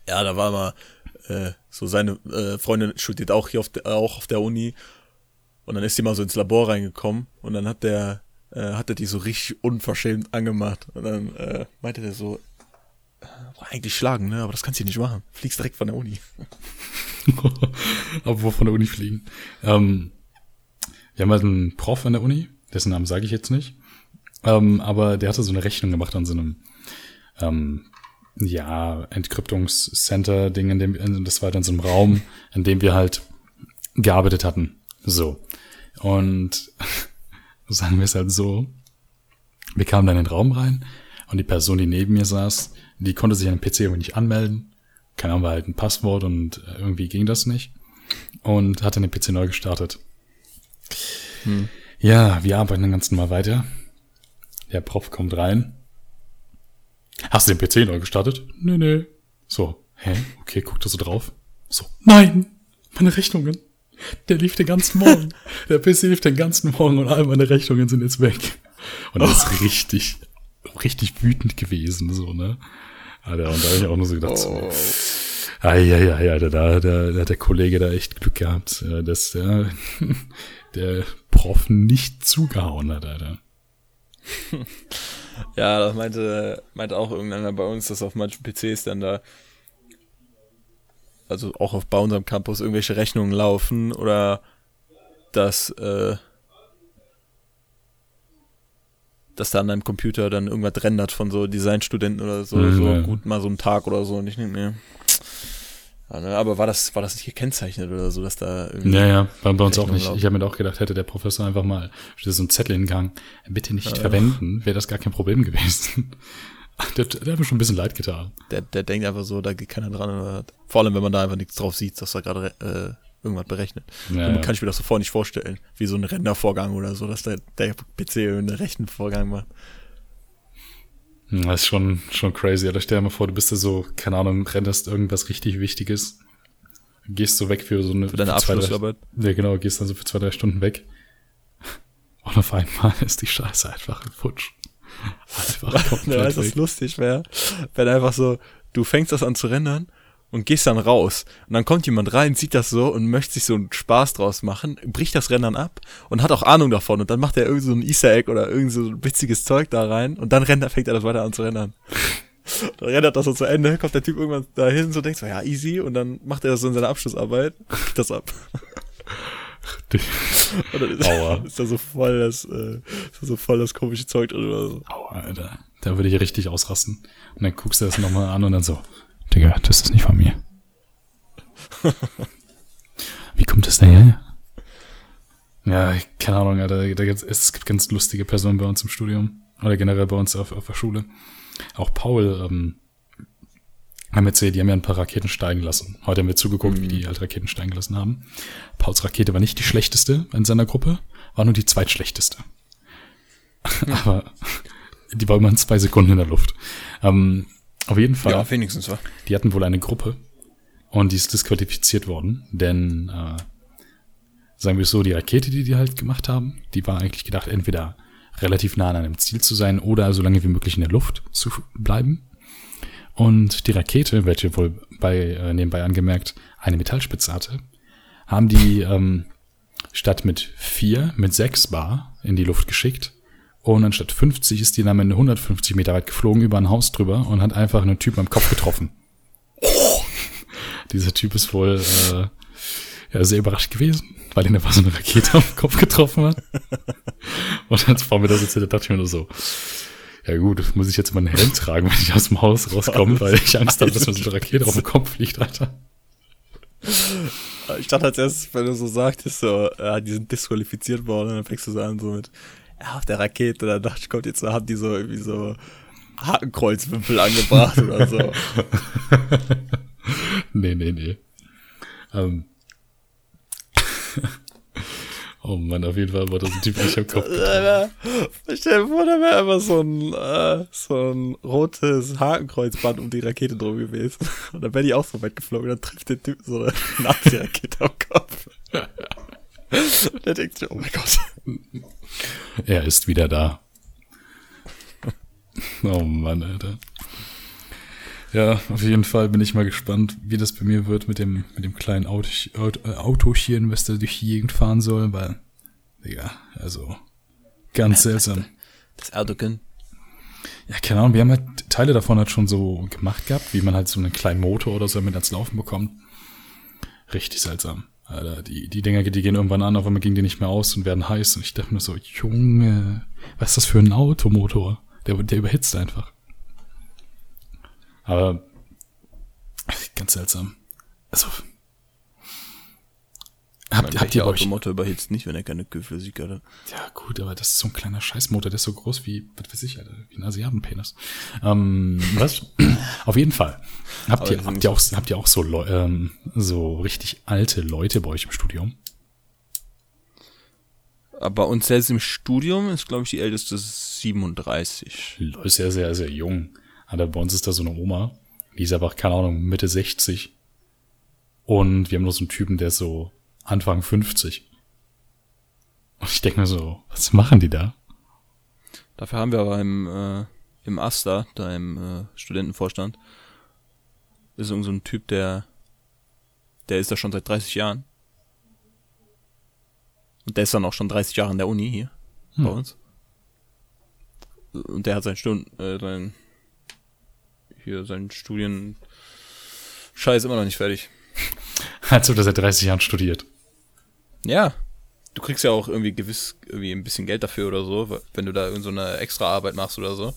[SPEAKER 1] ja, da war mal, äh, so seine äh, Freundin studiert auch hier auf der, auch auf der Uni und dann ist die mal so ins Labor reingekommen und dann hat der, äh, hat er die so richtig unverschämt angemacht und dann äh, meinte der so, eigentlich schlagen, ne, aber das kannst du nicht machen, fliegst direkt von der Uni.
[SPEAKER 2] Obwohl von der Uni fliegen. Ähm, wir haben halt einen Prof an der Uni, dessen Namen sage ich jetzt nicht. Ähm, aber der hatte so eine Rechnung gemacht an so einem ähm, ja, Entkryptungscenter-Ding, in dem, in- das war dann so einem Raum, in dem wir halt gearbeitet hatten. So. Und sagen wir es halt so, wir kamen dann in den Raum rein und die Person, die neben mir saß, die konnte sich an den PC irgendwie nicht anmelden. Keine Ahnung, war halt ein Passwort und irgendwie ging das nicht. Und hat dann den PC neu gestartet. Ja, wir arbeiten dann ganz normal weiter. Der Prof kommt rein. Hast du den PC neu gestartet? Nee, nee. So, hä? Okay, guckt er so drauf. So, nein! Meine Rechnungen. Der lief den ganzen Morgen. Der PC lief den ganzen Morgen und all meine Rechnungen sind jetzt weg. Und er ist richtig, richtig wütend gewesen, so, ne? Alter, und da habe ich auch nur so gedacht, so, Ah, ja, ja, ja, da, da, da hat der Kollege da echt Glück gehabt, dass der, der Prof nicht zugehauen hat, Alter.
[SPEAKER 1] Ja, das meinte, meinte auch irgendeiner bei uns, dass auf manchen PCs dann da, also auch auf, bei unserem Campus irgendwelche Rechnungen laufen oder dass, äh, dass da an deinem Computer dann irgendwas rendert von so Designstudenten oder so,
[SPEAKER 2] Mhm,
[SPEAKER 1] so
[SPEAKER 2] ja.
[SPEAKER 1] gut mal so einen Tag oder so und ich denke mir, ja, ne, aber war das, war das nicht gekennzeichnet oder so, dass da irgendwie,
[SPEAKER 2] Ja, ja, bei, bei uns auch
[SPEAKER 1] Rechnung
[SPEAKER 2] nicht.
[SPEAKER 1] laufen.
[SPEAKER 2] Ich habe mir auch gedacht, hätte der Professor einfach mal so ein Zettel hingegangen, bitte nicht verwenden, wäre das gar kein Problem gewesen. Der, der hat mir schon ein bisschen leid getan.
[SPEAKER 1] der, der denkt einfach so, da geht keiner dran oder vor allem, wenn man da einfach nichts drauf sieht, dass da gerade irgendwas berechnet.
[SPEAKER 2] Ja,
[SPEAKER 1] Dann
[SPEAKER 2] ja.
[SPEAKER 1] kann ich mir das sofort nicht vorstellen, wie so ein Rendervorgang oder so, dass der, der PC einen Rechenvorgang macht.
[SPEAKER 2] Hm, Das ist schon, schon crazy. Oder stell dir mal vor, du bist da so, keine Ahnung, renderst irgendwas richtig Wichtiges, gehst so weg für so eine
[SPEAKER 1] Für deine
[SPEAKER 2] drei-
[SPEAKER 1] Abschlussarbeit.
[SPEAKER 2] Ja, genau, gehst dann so für zwei, drei Stunden weg. Und auf einmal ist die Scheiße einfach im Futsch. Einfach
[SPEAKER 1] Ja,
[SPEAKER 2] komplett
[SPEAKER 1] weißt du, was
[SPEAKER 2] weg.
[SPEAKER 1] lustig wäre, wenn einfach so, du fängst das an zu rendern und gehst dann raus. Und dann kommt jemand rein, sieht das so und möchte sich so einen Spaß draus machen, bricht das Rendern ab und hat auch Ahnung davon. Und dann macht er irgend so ein Easter Egg oder irgend so ein witziges Zeug da rein und dann rennt, fängt er das weiter an zu rendern. Dann rendert das so zu Ende, kommt der Typ irgendwann dahin, so denkt so, ja, easy, und dann macht er das so in seiner Abschlussarbeit, kriegt das ab. Und dann ist,
[SPEAKER 2] Aua.
[SPEAKER 1] ist da so voll das, äh, ist da so voll das komische Zeug drin oder so.
[SPEAKER 2] Aua, Alter. Da würde ich richtig ausrasten. Und dann guckst du das nochmal an und dann so, Digga, das ist nicht von mir. Wie kommt das denn her? Ja, keine Ahnung, Alter. Da gibt's, es gibt ganz lustige Personen bei uns im Studium. Oder generell bei uns auf, auf der Schule. Auch Paul, ähm, haben erzählt, die haben ja ein paar Raketen steigen lassen. Heute haben wir zugeguckt, wie die halt Raketen steigen gelassen haben. Pauls Rakete war nicht die schlechteste in seiner Gruppe, war nur die zweitschlechteste. Aber die war immerhin zwei Sekunden in der Luft. Ähm, auf jeden Fall,
[SPEAKER 1] Ja, wenigstens, wa?
[SPEAKER 2] die hatten wohl eine Gruppe und die ist disqualifiziert worden, denn äh, sagen wir es so, die Rakete, die die halt gemacht haben, die war eigentlich gedacht, entweder relativ nah an einem Ziel zu sein oder so lange wie möglich in der Luft zu bleiben. Und die Rakete, welche wohl bei äh, nebenbei angemerkt eine Metallspitze hatte, haben die ähm, statt mit vier mit sechs Bar in die Luft geschickt. Und anstatt 50 ist die dann am Ende 150 Meter weit geflogen über ein Haus drüber und hat einfach einen Typen am Kopf getroffen. Dieser Typ ist wohl äh, ja, sehr überrascht gewesen, weil ihn einfach so eine Rakete am Kopf getroffen hat. Und als vor mir das erzählt, hat, dachte ich mir nur so, ja gut, muss ich jetzt mal einen Helm tragen, wenn ich aus dem Haus rauskomme, weil ich Angst habe, dass mir so eine Rakete auf den Kopf fliegt, Alter.
[SPEAKER 1] Ich dachte als erstes, wenn du so sagtest, so, ja, die sind disqualifiziert worden, dann fängst du so an, so mit, auf der Rakete, dann dachte ich, kommt jetzt, haben die so irgendwie so Hakenkreuzwimpel angebracht oder so.
[SPEAKER 2] Nee, nee, nee. Ähm. oh Mann, auf jeden Fall war das ein Typ, ich am Kopf getroffen.
[SPEAKER 1] Stell dir vor, da wäre einfach so ein, äh, so ein rotes Hakenkreuzband um die Rakete drum gewesen. Und dann wäre die auch so weit geflogen, dann trifft der Typ so eine Nazi-Rakete am Kopf. Und der denkt sich, oh mein Gott.
[SPEAKER 2] Er ist wieder da. Oh Mann, Alter. Ja, auf jeden Fall bin ich mal gespannt, wie das bei mir wird mit dem, mit dem kleinen Auto, äh, Autochen, was da durch die Gegend fahren soll, weil, Digga, also, ganz seltsam.
[SPEAKER 1] Das Erdogan.
[SPEAKER 2] Ja, keine Ahnung, wir haben halt Teile davon halt schon so gemacht gehabt, wie man halt so einen kleinen Motor oder so mit ans Laufen bekommt. Richtig seltsam. Alter, die, die Dinger, die gehen irgendwann an, auf einmal gingen die nicht mehr aus und werden heiß. Und ich dachte mir so, Junge, was ist das für ein Automotor? Der, der überhitzt einfach. Aber ganz seltsam. Also, habt, habt ihr euch...
[SPEAKER 1] Automotor überhitzt nicht, wenn er keine Kühlphysik hat.
[SPEAKER 2] Ja, gut, aber das ist so ein kleiner Scheißmotor, der ist so groß wie, was weiß ich, Alter, wie ein Asiatenpenis. Ähm, was? Auf jeden Fall. Habt
[SPEAKER 1] Aber
[SPEAKER 2] ihr, habt ihr auch, habt ihr auch so, Leu- ähm, so richtig alte Leute bei euch im Studium?
[SPEAKER 1] Aber uns selbst im Studium ist, glaube ich, die älteste 37.
[SPEAKER 2] Leute, sehr, sehr, sehr jung. Alter, bei uns ist da so eine Oma, die ist einfach, keine Ahnung, Mitte 60. Und wir haben noch so einen Typen, der ist so Anfang 50. Und ich denke mir so, was machen die da?
[SPEAKER 1] Dafür haben wir aber im, äh, im Asta, da im äh, Studentenvorstand, ist irgend so ein Typ, der, der ist da schon seit 30 Jahren. Und der ist dann auch schon 30 Jahre in der Uni hier, bei
[SPEAKER 2] Hm.
[SPEAKER 1] uns. Und der hat seinen Stunden, äh, sein, hier, seinen Studien, Scheiß immer noch nicht fertig.
[SPEAKER 2] Als ob der seit 30 Jahren studiert.
[SPEAKER 1] Ja. Du kriegst ja auch irgendwie gewiss irgendwie ein bisschen Geld dafür oder so, wenn du da irgend so eine extra Arbeit machst oder so.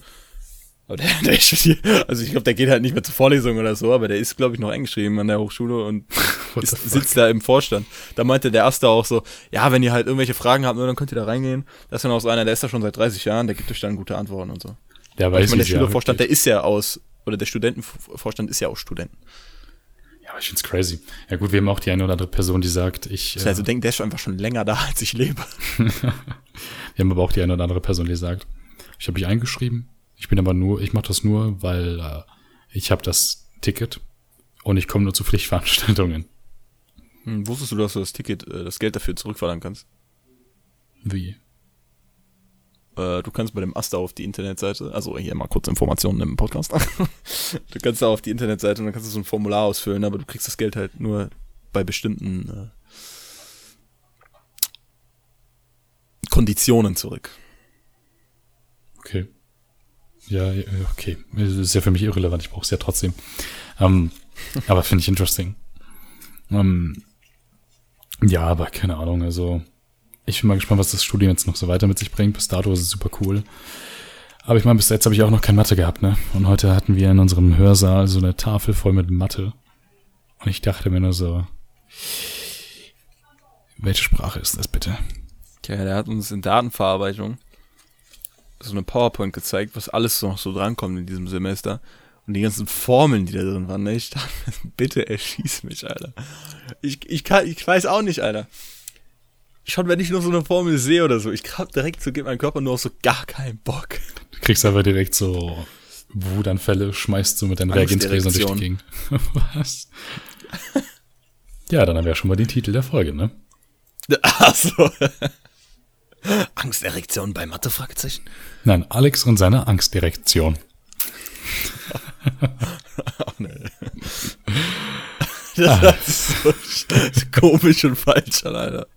[SPEAKER 1] Aber der, der studiert, also ich glaube, der geht halt nicht mehr zur Vorlesung oder so, aber der ist, glaube ich, noch eingeschrieben an der Hochschule und ist, sitzt da im Vorstand. Da meinte der Erste auch so, ja, wenn ihr halt irgendwelche Fragen habt, dann könnt ihr da reingehen. Das ist dann auch so einer, der ist da schon seit 30 Jahren, der gibt euch dann gute Antworten und so.
[SPEAKER 2] Der
[SPEAKER 1] Ich
[SPEAKER 2] weiß,
[SPEAKER 1] meine, der Schülervorstand, der ist ja aus, oder der Studentenvorstand ist ja auch Studenten.
[SPEAKER 2] Ja, Ja, ich find's crazy. Ja gut, wir haben auch die eine oder andere Person, die sagt, ich.
[SPEAKER 1] Das heißt, du denkst, der ist einfach schon länger da, als ich lebe.
[SPEAKER 2] wir haben aber auch die eine oder andere Person, die sagt, ich habe mich eingeschrieben. Ich bin aber nur, ich mache das nur, weil äh, ich habe das Ticket und ich komme nur zu Pflichtveranstaltungen.
[SPEAKER 1] Hm, wusstest du, dass du das Ticket, äh, das Geld dafür zurückverlangen kannst?
[SPEAKER 2] Wie?
[SPEAKER 1] Äh, du kannst bei dem Asta auf die Internetseite, also hier mal kurz Informationen im Podcast. du kannst da auf die Internetseite und dann kannst du so ein Formular ausfüllen, aber du kriegst das Geld halt nur bei bestimmten äh, Konditionen zurück.
[SPEAKER 2] Okay. Ja, ja, okay. Das ist ja für mich irrelevant, ich brauche es ja trotzdem. Ähm, aber finde ich interesting. Ähm, ja, aber keine Ahnung, also ich bin mal gespannt, was das Studium jetzt noch so weiter mit sich bringt. Bis dato ist es super cool. Aber ich meine, bis jetzt habe ich auch noch kein Mathe gehabt, ne? Und heute hatten wir in unserem Hörsaal so eine Tafel voll mit Mathe. Und ich dachte mir nur so, welche Sprache ist das bitte?
[SPEAKER 1] Tja, der hat uns in Datenverarbeitung so eine PowerPoint gezeigt, was alles noch so drankommt in diesem Semester. Und die ganzen Formeln, die da drin waren, ne? Ich dachte, bitte erschieß mich, Alter. Ich, ich, kann, ich weiß auch nicht, Alter schon wenn ich nur so eine Formel sehe oder so, ich hab direkt so, geht mein Körper nur auf so gar keinen Bock.
[SPEAKER 2] Du kriegst aber direkt so Wutanfälle, schmeißt so mit deinen Reagenzgläsern durch die Gegend. Was? ja, dann haben wir ja schon mal den Titel der Folge, ne?
[SPEAKER 1] Ach so. Angsterektion bei Mathe? Fragezeichen.
[SPEAKER 2] Nein, Alex und seine Angsterektion.
[SPEAKER 1] oh, nee. Das ah. ist so komisch und falsch, Alter.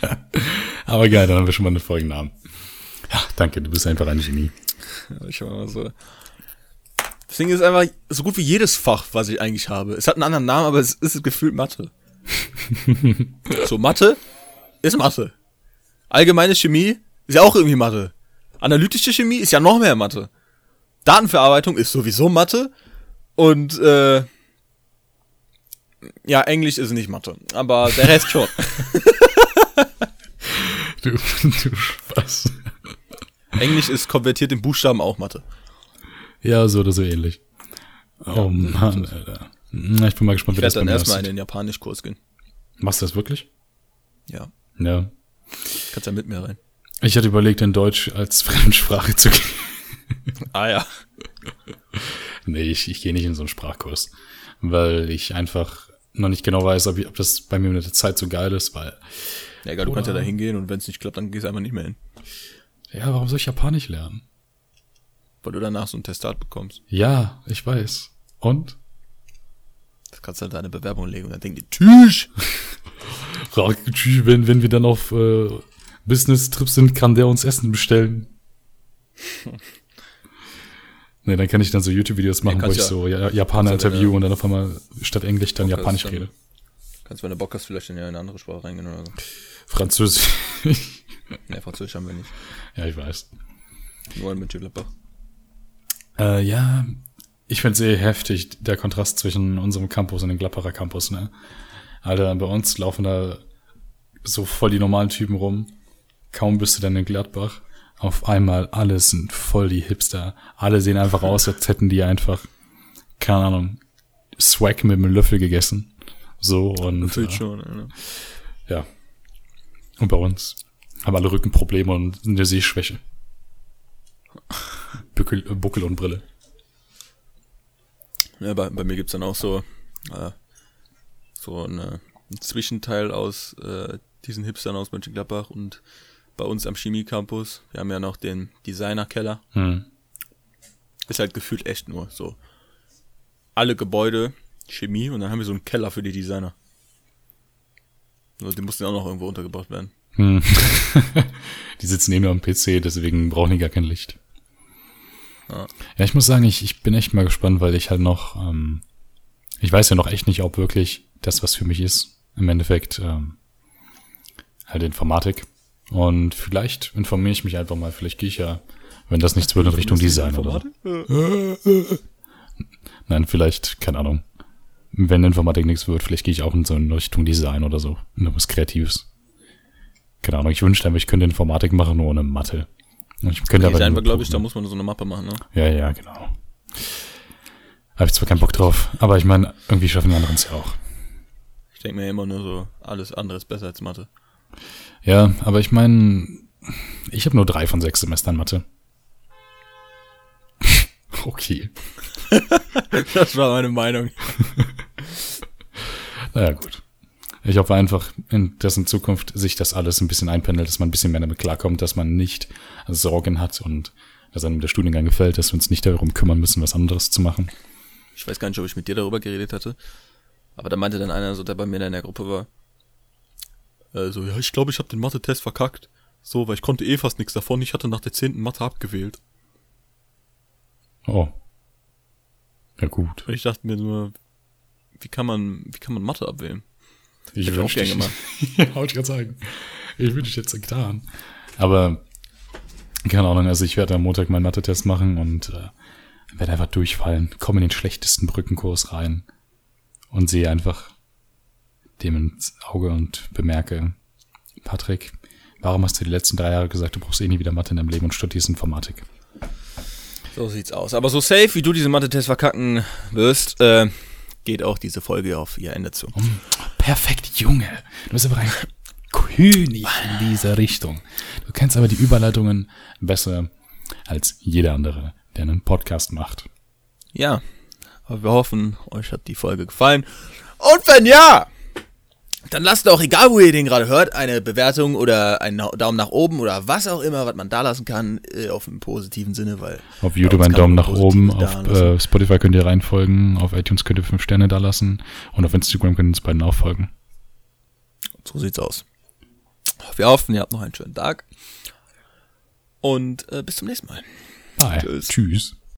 [SPEAKER 2] Aber geil, dann haben wir schon mal einen Folgennamen. Ja, danke, du bist einfach ein Genie.
[SPEAKER 1] Ja, ich mal so. Das Ding ist einfach so gut wie jedes Fach, was ich eigentlich habe. Es hat einen anderen Namen, aber es ist gefühlt Mathe. so, Mathe ist Mathe. Allgemeine Chemie ist ja auch irgendwie Mathe. Analytische Chemie ist ja noch mehr Mathe. Datenverarbeitung ist sowieso Mathe. Und äh, ja, Englisch ist nicht Mathe, aber der Rest schon.
[SPEAKER 2] du, du Spaß.
[SPEAKER 1] Englisch ist konvertiert in Buchstaben auch Mathe.
[SPEAKER 2] Ja, so oder so ähnlich. Oh ja, Mann, Alter. Ich bin mal gespannt,
[SPEAKER 1] wie das Ich dann erstmal in den Japanischkurs gehen.
[SPEAKER 2] Machst du das wirklich?
[SPEAKER 1] Ja.
[SPEAKER 2] Ja.
[SPEAKER 1] Kannst ja mit mir rein.
[SPEAKER 2] Ich hatte überlegt, in Deutsch als Fremdsprache zu gehen.
[SPEAKER 1] ah ja.
[SPEAKER 2] nee, ich, ich gehe nicht in so einen Sprachkurs, weil ich einfach noch nicht genau weiß, ob, ich, ob das bei mir mit der Zeit so geil ist, weil
[SPEAKER 1] ja, egal, du kannst ja da hingehen und wenn es nicht klappt, dann gehst du einfach nicht mehr hin.
[SPEAKER 2] Ja, warum soll ich Japanisch lernen?
[SPEAKER 1] Weil du danach so ein Testat bekommst.
[SPEAKER 2] Ja, ich weiß. Und?
[SPEAKER 1] Das kannst du halt deine Bewerbung legen und dann denken die, tschüss!
[SPEAKER 2] wenn, wenn wir dann auf äh, Business-Trips sind, kann der uns Essen bestellen. ne, dann kann ich dann so YouTube-Videos machen, ja, wo ich ja, so Japaner interview und dann auf einmal statt Englisch dann Japanisch rede.
[SPEAKER 1] Kannst, wenn du Bock hast, vielleicht in eine andere Sprache reingehen oder so.
[SPEAKER 2] Französisch.
[SPEAKER 1] ne, Französisch haben wir nicht.
[SPEAKER 2] Ja, ich weiß.
[SPEAKER 1] Nur in Mönchengladbach.
[SPEAKER 2] Äh, ja, ich find's eh heftig, der Kontrast zwischen unserem Campus und dem Gladbacher Campus, ne? Alter, bei uns laufen da so voll die normalen Typen rum. Kaum bist du dann in Gladbach. Auf einmal, alle sind voll die Hipster. Alle sehen einfach aus, als hätten die einfach, keine Ahnung, Swag mit einem Löffel gegessen. So und.
[SPEAKER 1] Natürlich äh, schon, ja.
[SPEAKER 2] ja. Und bei uns haben alle Rückenprobleme und eine Sehschwäche. Buckel, äh, Buckel und Brille.
[SPEAKER 1] Ja, bei, bei mir gibt's dann auch so, äh, so eine, ein Zwischenteil aus äh, diesen Hipstern aus Mönchengladbach und bei uns am Chemie-Campus. Wir haben ja noch den Designer-Keller. Hm. Ist halt gefühlt echt nur so. Alle Gebäude Chemie und dann haben wir so einen Keller für die Designer. Also die mussten auch noch irgendwo untergebracht werden. Hm.
[SPEAKER 2] die sitzen eh nur am PC, deswegen brauchen die gar kein Licht. Ja, ja ich muss sagen, ich, ich bin echt mal gespannt, weil ich halt noch, ähm, ich weiß ja noch echt nicht, ob wirklich das, was für mich ist, im Endeffekt ähm, halt Informatik. Und vielleicht informiere ich mich einfach mal, vielleicht gehe ich ja, wenn das nichts wird, in Richtung Design oder so. Nein, vielleicht, keine Ahnung wenn Informatik nichts wird, vielleicht gehe ich auch in so eine Richtung Design oder so. In was Kreatives. Keine Ahnung, ich wünschte einfach, ich könnte Informatik machen, nur ohne Mathe. Ich könnte
[SPEAKER 1] aber Design, glaube ich, da muss man so eine Mappe machen, ne?
[SPEAKER 2] Ja, ja, genau. Habe ich zwar keinen Bock drauf, aber ich meine, irgendwie schaffen die anderen es ja auch.
[SPEAKER 1] Ich denke mir immer nur so, alles andere ist besser als Mathe.
[SPEAKER 2] Ja, aber ich meine, ich habe nur drei von sechs Semestern Mathe. okay.
[SPEAKER 1] das war meine Meinung.
[SPEAKER 2] naja, gut. Ich hoffe einfach, in dessen Zukunft sich das alles ein bisschen einpendelt, dass man ein bisschen mehr damit klarkommt, dass man nicht Sorgen hat und dass einem der Studiengang gefällt, dass wir uns nicht darum kümmern müssen, was anderes zu machen.
[SPEAKER 1] Ich weiß gar nicht, ob ich mit dir darüber geredet hatte. Aber da meinte dann einer, so der bei mir in der Gruppe war, äh, so, ja, ich glaube, ich habe den Mathe-Test verkackt. So, weil ich konnte eh fast nichts davon. Ich hatte nach der zehnten Mathe abgewählt.
[SPEAKER 2] Oh. Ja, gut.
[SPEAKER 1] Und ich dachte mir nur, wie kann man, wie kann man Mathe abwählen?
[SPEAKER 2] Ich, ich auch gerne gemacht. ja, wollte ich gerade sagen. Ich würde ich jetzt getan. Aber, keine Ahnung, also ich werde am Montag meinen Mathe-Test machen und äh, werde einfach durchfallen, komme in den schlechtesten Brückenkurs rein und sehe einfach dem ins Auge und bemerke, Patrick, warum hast du die letzten drei Jahre gesagt, du brauchst eh nie wieder Mathe in deinem Leben und studierst Informatik?
[SPEAKER 1] So sieht's aus. Aber so safe, wie du diesen Mathe-Test verkacken wirst, äh, geht auch diese Folge auf ihr Ende zu.
[SPEAKER 2] Perfekt, Junge. Du bist aber ein König in dieser Richtung. Du kennst aber die Überleitungen besser als jeder andere, der einen Podcast macht.
[SPEAKER 1] Ja, aber wir hoffen, euch hat die Folge gefallen. Und wenn ja, dann lasst auch, egal wo ihr den gerade hört, eine Bewertung oder einen Daumen nach oben oder was auch immer, was man da lassen kann, äh, auf einen positiven Sinne, weil.
[SPEAKER 2] Auf YouTube einen Daumen nach oben, auf äh, Spotify könnt ihr reinfolgen, auf iTunes könnt ihr fünf Sterne da lassen und auf Instagram könnt ihr uns beiden auch folgen.
[SPEAKER 1] So sieht's aus. Wir hoffen, ihr habt noch einen schönen Tag. Und äh, bis zum nächsten Mal.
[SPEAKER 2] Bye. Tschüss. Tschüss.